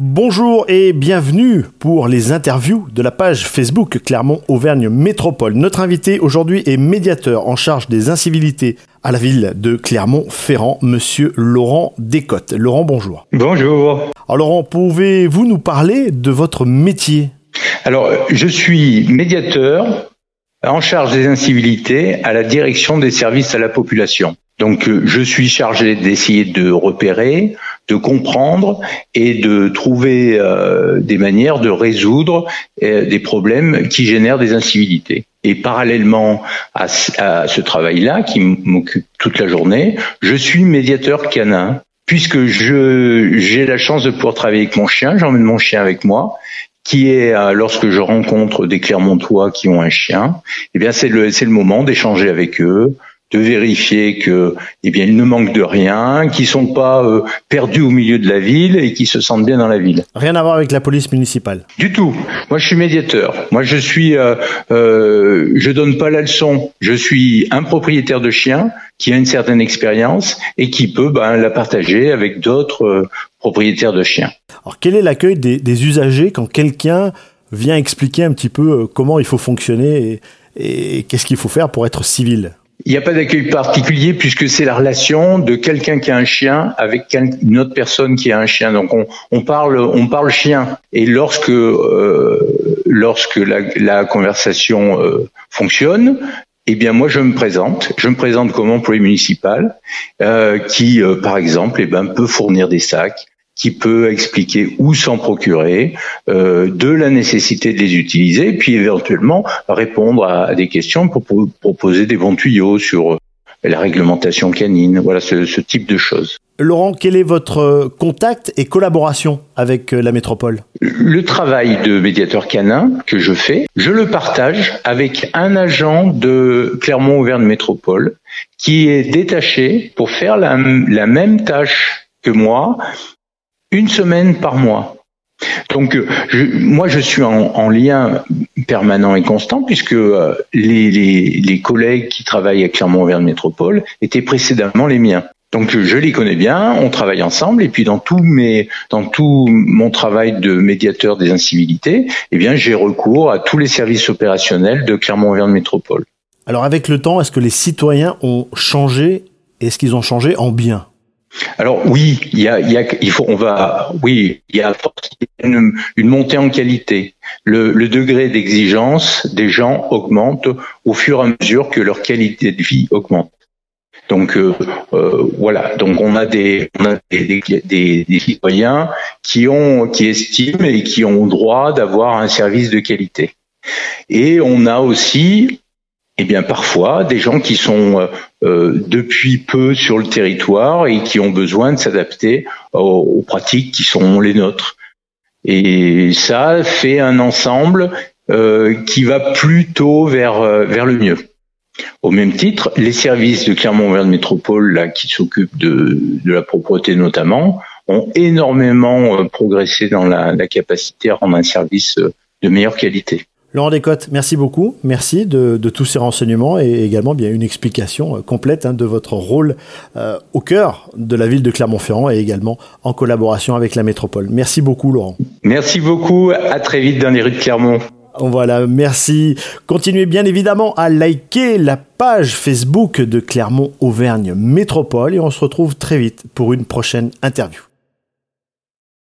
Bonjour et bienvenue pour les interviews de la page Facebook Clermont Auvergne Métropole. Notre invité aujourd'hui est médiateur en charge des incivilités à la ville de Clermont-Ferrand, monsieur Laurent Descottes. Laurent, bonjour. Bonjour. Alors Laurent, pouvez-vous nous parler de votre métier? Alors, je suis médiateur en charge des incivilités à la direction des services à la population. Donc euh, je suis chargé d'essayer de repérer, de comprendre et de trouver euh, des manières de résoudre euh, des problèmes qui génèrent des incivilités. Et parallèlement à, ce travail-là, qui m'occupe toute la journée, je suis médiateur canin, puisque je j'ai la chance de pouvoir travailler avec mon chien, j'emmène mon chien avec moi, qui est lorsque je rencontre des Clermontois qui ont un chien, eh bien c'est le c'est le moment d'échanger avec eux, de vérifier que, eh bien, ils ne manquent de rien, qu'ils sont pas euh, perdus au milieu de la ville et qu'ils se sentent bien dans la ville. Rien à voir avec la police municipale. Du tout. Moi, je suis médiateur. Moi, je suis, euh, euh, je donne pas la leçon. Je suis un propriétaire de chien qui a une certaine expérience et qui peut ben, la partager avec d'autres euh, propriétaires de chiens. Alors, quel est l'accueil des, des, usagers quand quelqu'un vient expliquer un petit peu comment il faut fonctionner et, et qu'est-ce qu'il faut faire pour être civil? Il n'y a pas d'accueil particulier puisque c'est la relation de quelqu'un qui a un chien avec une autre personne qui a un chien. Donc on, parle, on parle chien. Et lorsque euh, lorsque la, conversation euh, fonctionne, eh bien moi je me présente. Je me présente comme employé municipal euh, qui, par exemple, eh ben peut fournir des sacs, qui peut expliquer où s'en procurer, euh, de la nécessité de les utiliser, puis éventuellement répondre à, des questions pour, proposer des bons tuyaux sur euh, la réglementation canine, voilà ce, ce, type de choses. Laurent, quel est votre contact et collaboration avec euh, la métropole? Le travail de médiateur canin que je fais, je le partage avec un agent de Clermont-Auvergne Métropole qui est détaché pour faire la, la même tâche que moi, une semaine par mois. Donc, je, moi, je suis en, en, lien permanent et constant puisque euh, les, collègues qui travaillent à Clermont-Auvergne Métropole étaient précédemment les miens. Donc, je les connais bien, on travaille ensemble, et puis dans tout mes, dans tout mon travail de médiateur des incivilités, eh bien, j'ai recours à tous les services opérationnels de Clermont-Auvergne Métropole. Alors, avec le temps, est-ce que les citoyens ont changé Est-ce qu'ils ont changé en bien? Alors oui, il y a, faut, on va, oui, il y a une, montée en qualité. Le, degré d'exigence des gens augmente au fur et à mesure que leur qualité de vie augmente. Donc euh, euh, voilà, donc on a des citoyens qui estiment et qui ont droit d'avoir un service de qualité. Et on a aussi eh bien parfois des gens qui sont euh, euh, depuis peu sur le territoire et qui ont besoin de s'adapter aux, pratiques qui sont les nôtres. Et ça fait un ensemble euh, qui va plutôt vers vers le mieux. Au même titre, les services de Clermont-Auvergne Métropole, là, qui s'occupent de, de la propreté notamment, ont énormément progressé dans la capacité à rendre un service de meilleure qualité. Laurent Descottes, merci beaucoup. Merci de, de, tous ces renseignements et également bien une explication euh, complète hein, de votre rôle euh, au cœur de la ville de Clermont-Ferrand et également en collaboration avec la métropole. Merci beaucoup, Laurent. Merci beaucoup. À très vite dans les rues de Clermont. Voilà, merci. Continuez bien évidemment à liker la page Facebook de Clermont-Auvergne Métropole et on se retrouve très vite pour une prochaine interview.